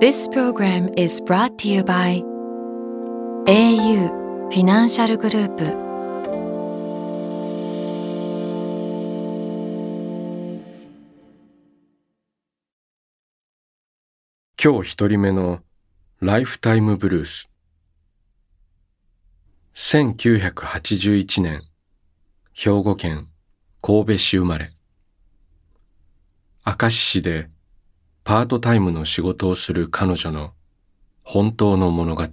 This program is brought to you by au フィナンシャルグループ今日一人目のライフタイムブルース1981年兵庫県神戸市生まれ明石市でパートタイムの仕事をする彼女の本当の物語。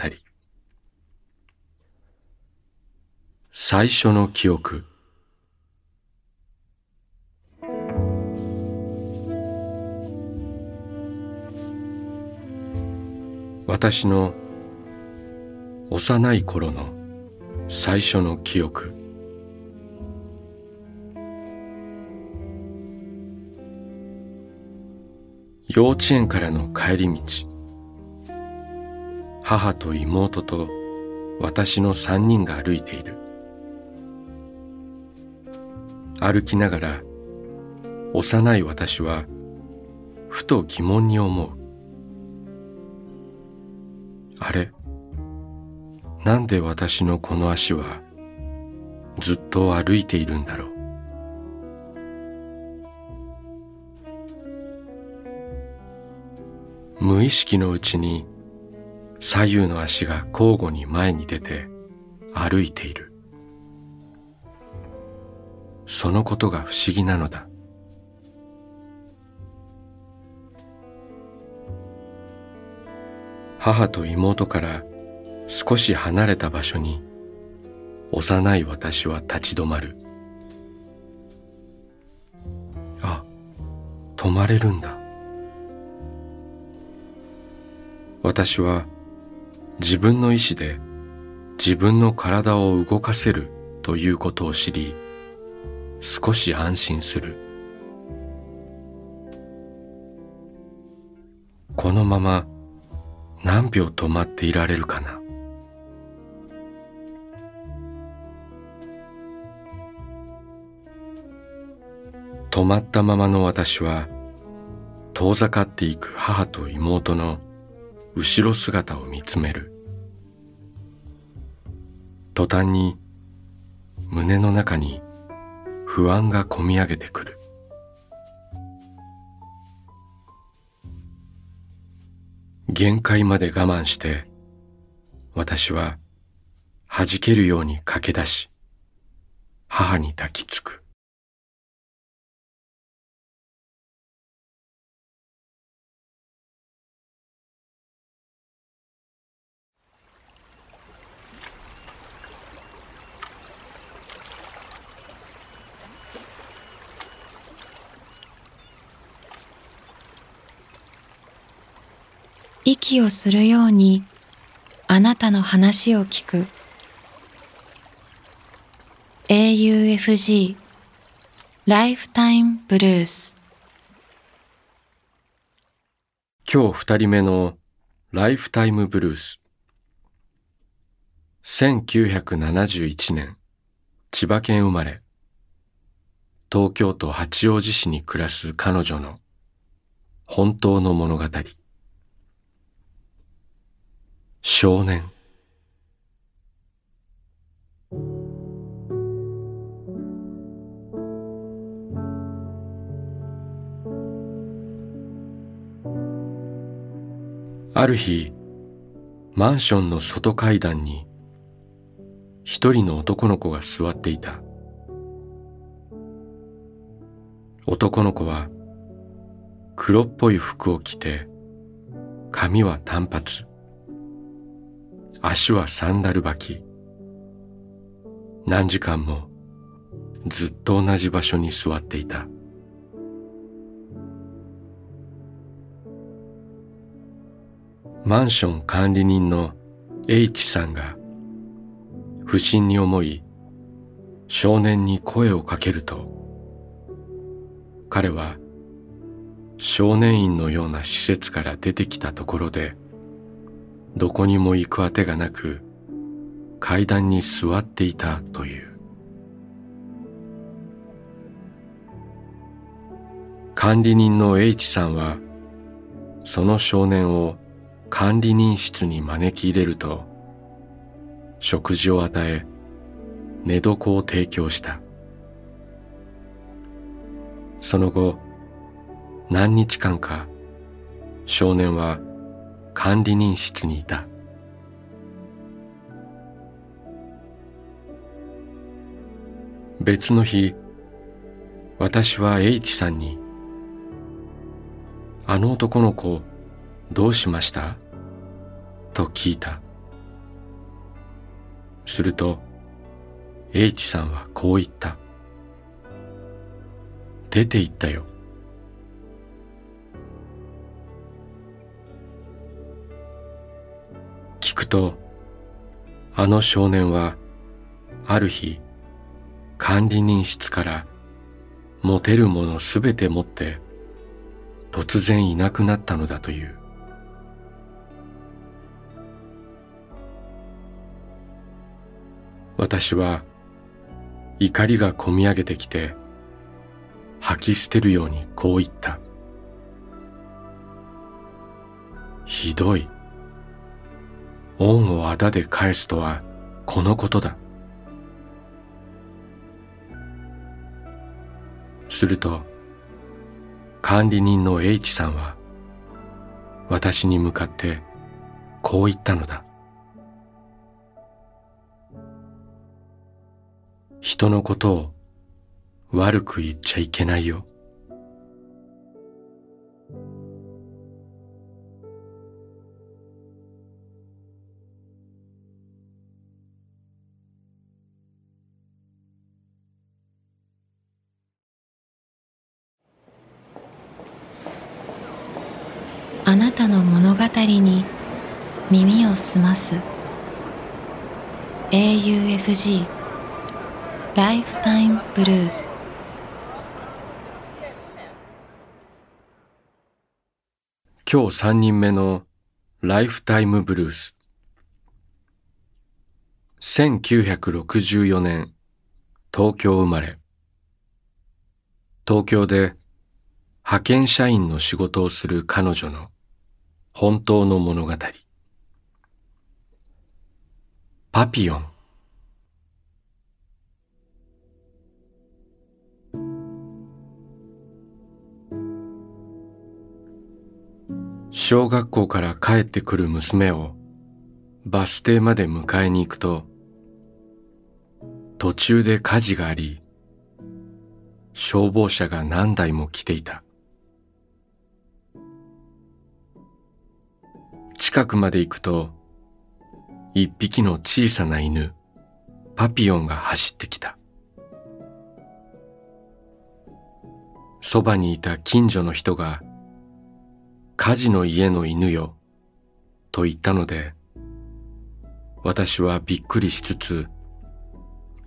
最初の記憶。私の幼い頃の最初の記憶。幼稚園からの帰り道。母と妹と私の三人が歩いている。歩きながら幼い私はふと疑問に思う。あれ？なんで私のこの足はずっと歩いているんだろう？無意識のうちに左右の足が交互に前に出て歩いている。そのことが不思議なのだ。母と妹から少し離れた場所に幼い私は立ち止まる。あ止まれるんだ。私は自分の意志で自分の体を動かせるということを知り少し安心する。このまま何秒止まっていられるかな？止まったままの私は遠ざかっていく母と妹の後ろ姿を見つめる。途端に胸の中に不安がこみ上げてくる。限界まで我慢して私は弾けるように駆け出し母に抱きつく。息をするようにあなたの話を聞く。AUFG ライフタイムブルース今日二人目のライフタイムブルース1971年千葉県生まれ。東京都八王子市に暮らす彼女の本当の物語。少年。ある日マンションの外階段に一人の男の子が座っていた。男の子は黒っぽい服を着て髪は短髪。足はサンダル履き。何時間もずっと同じ場所に座っていた。マンション管理人の H さんが不審に思い少年に声をかけると彼は少年院のような施設から出てきたところでどこにも行くあてがなく階段に座っていたという。管理人の H さんはその少年を管理人室に招き入れると食事を与え寝床を提供した。その後何日間か少年は管理人室にいた。別の日私は H さんに「あの男の子どうしました?」と聞いた。すると H さんはこう言った「出て行ったよ」くとあの少年はある日管理人室から持てるものすべて持って突然いなくなったのだという。私は怒りがこみ上げてきて吐き捨てるようにこう言った。ひどい。恩をあだで返すとはこのことだ。すると管理人の H さんは私に向かってこう言ったのだ。人のことを悪く言っちゃいけないよ。あなたの物語に耳を澄ます。AUFG ライフタイムブルース今日三人目のライフタイムブルース1964年東京生まれ。東京で派遣社員の仕事をする彼女の本当の物語。パピヨン。小学校から帰ってくる娘をバス停まで迎えに行くと途中で火事があり消防車が何台も来ていた。近くまで行くと一匹の小さな犬パピヨンが走ってきた。そばにいた近所の人が火事の家の犬よと言ったので私はびっくりしつつ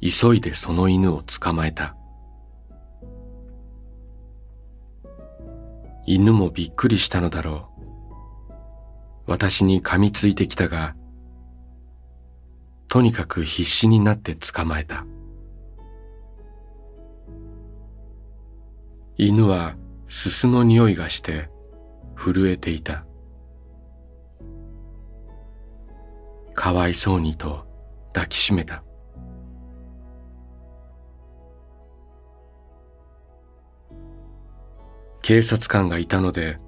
急いでその犬を捕まえた。犬もびっくりしたのだろう。私に噛みついてきたがとにかく必死になって捕まえた。犬はすすの匂いがして震えていた。かわいそうにと抱きしめた。警察官がいたので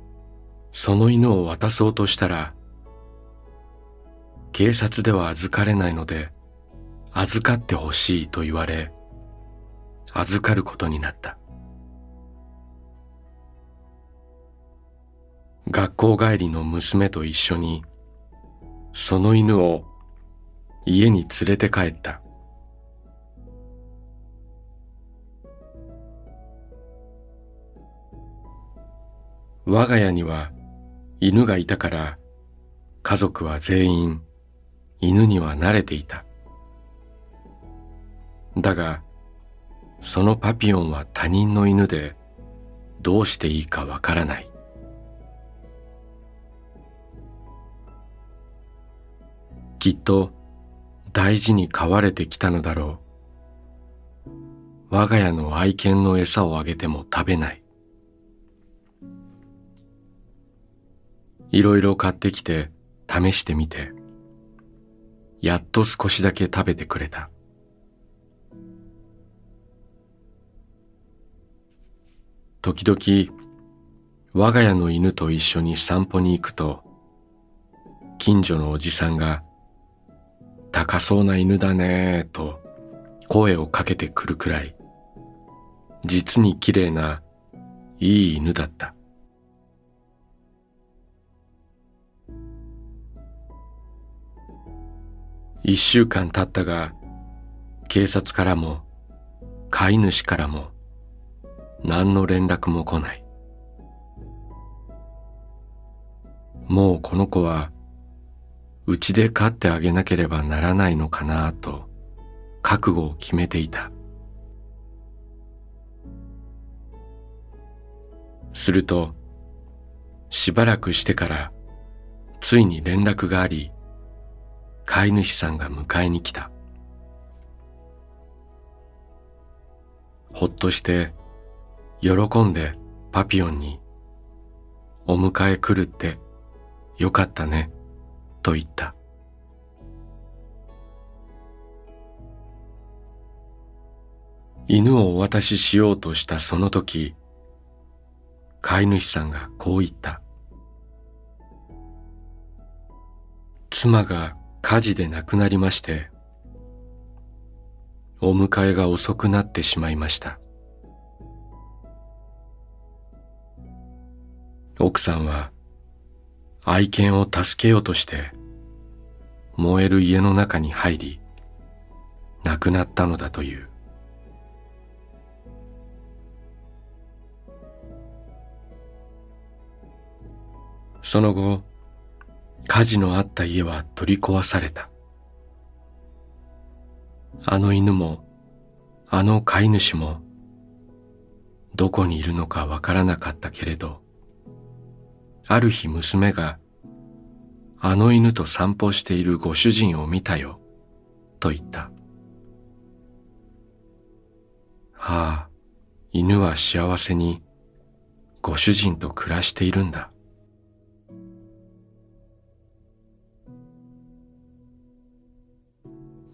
その犬を渡そうとしたら警察では預かれないので預かってほしいと言われ預かることになった。学校帰りの娘と一緒にその犬を家に連れて帰った。我が家には犬がいたから家族は全員犬には慣れていた。だが、そのパピヨンは他人の犬でどうしていいかわからない。きっと大事に飼われてきたのだろう。我が家の愛犬の餌をあげても食べない。いろいろ買ってきて試してみて、やっと少しだけ食べてくれた。時々我が家の犬と一緒に散歩に行くと近所のおじさんが高そうな犬だねーと声をかけてくるくらい実に綺麗ないい犬だった一週間経ったが警察からも飼い主からも何の連絡も来ない。もうこの子はうちで飼ってあげなければならないのかなと覚悟を決めていた。するとしばらくしてからついに連絡があり飼い主さんが迎えに来た。ほっとして喜んでパピヨンにお迎え来るってよかったねと言った。犬をお渡ししようとしたその時飼い主さんがこう言った。妻が火事で亡くなりましてお迎えが遅くなってしまいました。奥さんは愛犬を助けようとして燃える家の中に入り亡くなったのだという。その後火事のあった家は取り壊されたあの犬もあの飼い主もどこにいるのかわからなかったけれどある日娘が、あの犬と散歩しているご主人を見たよ、と言った。はあ、犬は幸せにご主人と暮らしているんだ。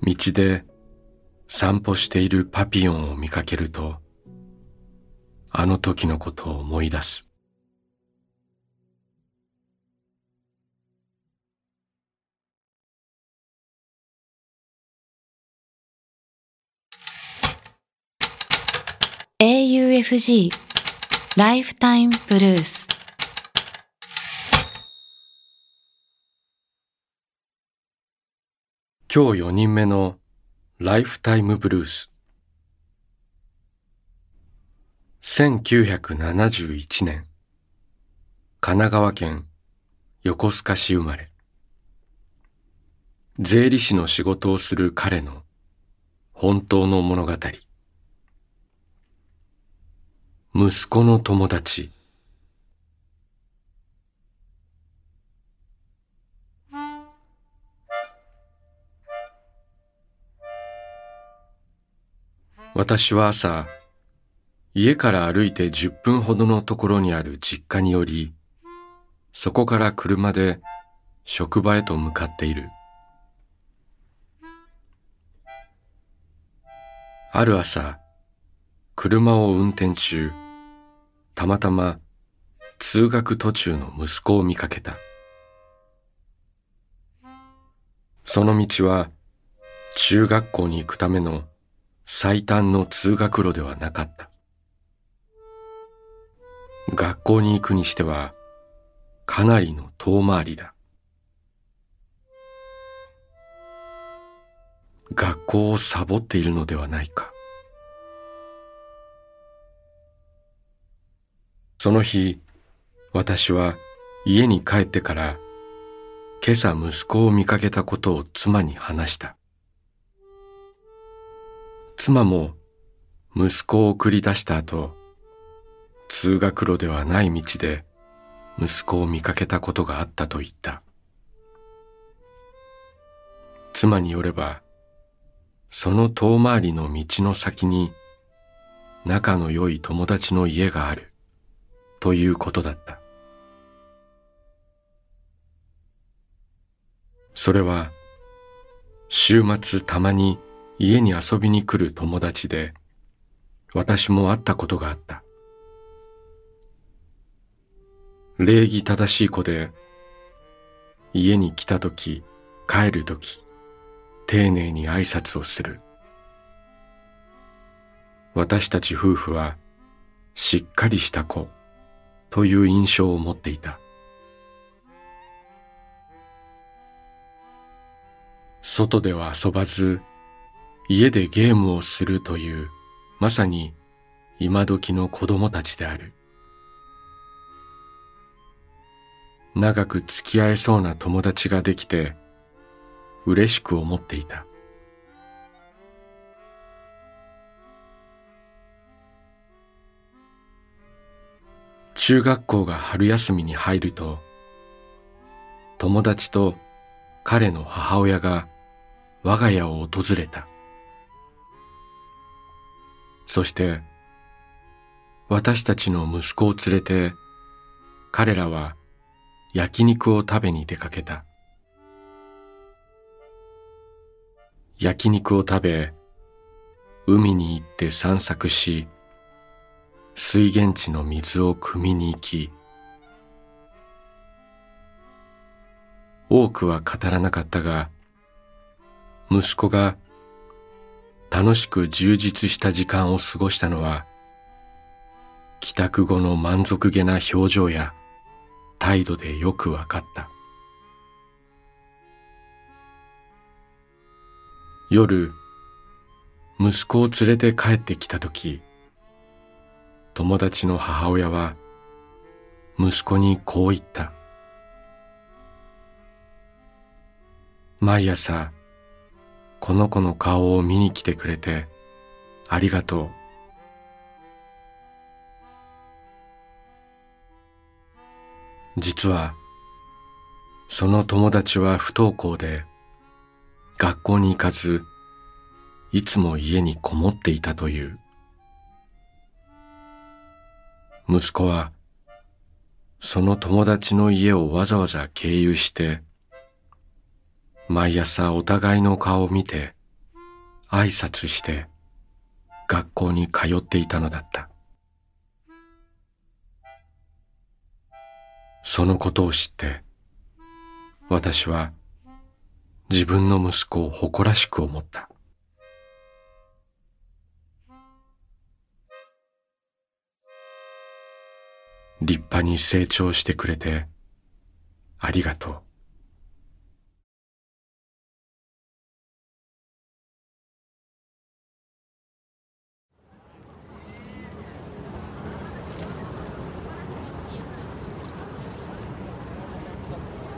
道で散歩しているパピヨンを見かけると、あの時のことを思い出す。AUFG ライフタイムブルース今日4人目のライフタイムブルース。1971年。神奈川県横須賀市生まれ。税理士の仕事をする彼の本当の物語。息子の友達。私は朝家から歩いて10分ほどのところにある実家によりそこから車で職場へと向かっているある朝車を運転中たまたま通学途中の息子を見かけた。その道は中学校に行くための最短の通学路ではなかった。学校に行くにしてはかなりの遠回りだ。学校をサボっているのではないか。その日、私は家に帰ってから今朝息子を見かけたことを妻に話した。妻も息子を送り出した後、通学路ではない道で息子を見かけたことがあったと言った。妻によれば、その遠回りの道の先に仲の良い友達の家があるということだった。それは週末たまに家に遊びに来る友達で私も会ったことがあった。礼儀正しい子で家に来た時帰る時丁寧に挨拶をする私たち夫婦はしっかりした子という印象を持っていた外では遊ばず家でゲームをするというまさに今時の子供たちである。長く付き合えそうな友達ができて嬉しく思っていた。中学校が春休みに入ると友達と彼の母親が我が家を訪れた。そして私たちの息子を連れて彼らは焼肉を食べに出かけた。焼肉を食べ海に行って散策し水源地の水を汲みに行き多くは語らなかったが息子が楽しく充実した時間を過ごしたのは帰宅後の満足げな表情や態度でよくわかった。夜息子を連れて帰ってきた時友達の母親は息子にこう言った。毎朝この子の顔を見に来てくれてありがとう。実はその友達は不登校で学校に行かずいつも家にこもっていたという。息子はその友達の家をわざわざ経由して毎朝お互いの顔を見て挨拶して学校に通っていたのだった。そのことを知って私は自分の息子を誇らしく思った。立派に成長してくれてありがとう。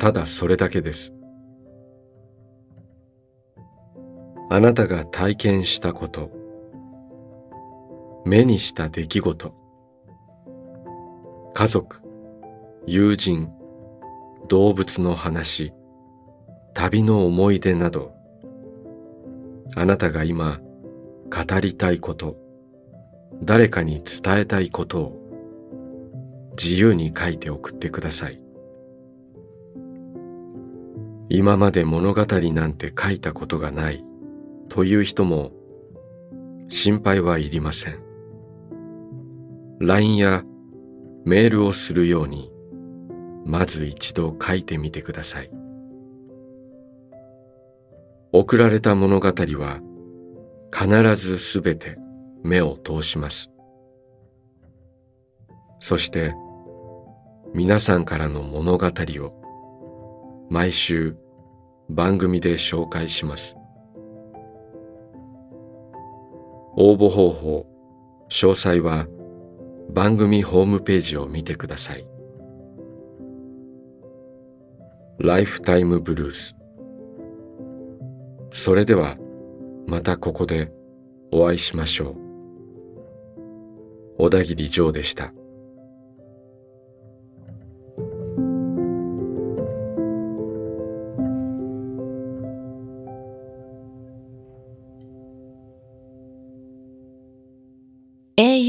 ただそれだけです。あなたが体験したこと、目にした出来事、家族、友人、動物の話。旅の思い出など。あなたが今語りたいこと。誰かに伝えたいことを。自由に書いて送ってください。今まで物語なんて書いたことがないという人も心配はいりません。LINE やメールをするようにまず一度書いてみてください。送られた物語は必ずすべて目を通します。そして皆さんからの物語を毎週番組で紹介します。応募方法詳細は番組ホームページを見てください。ライフタイムブルース。それではまたここでお会いしましょう。小田切ジョーでした。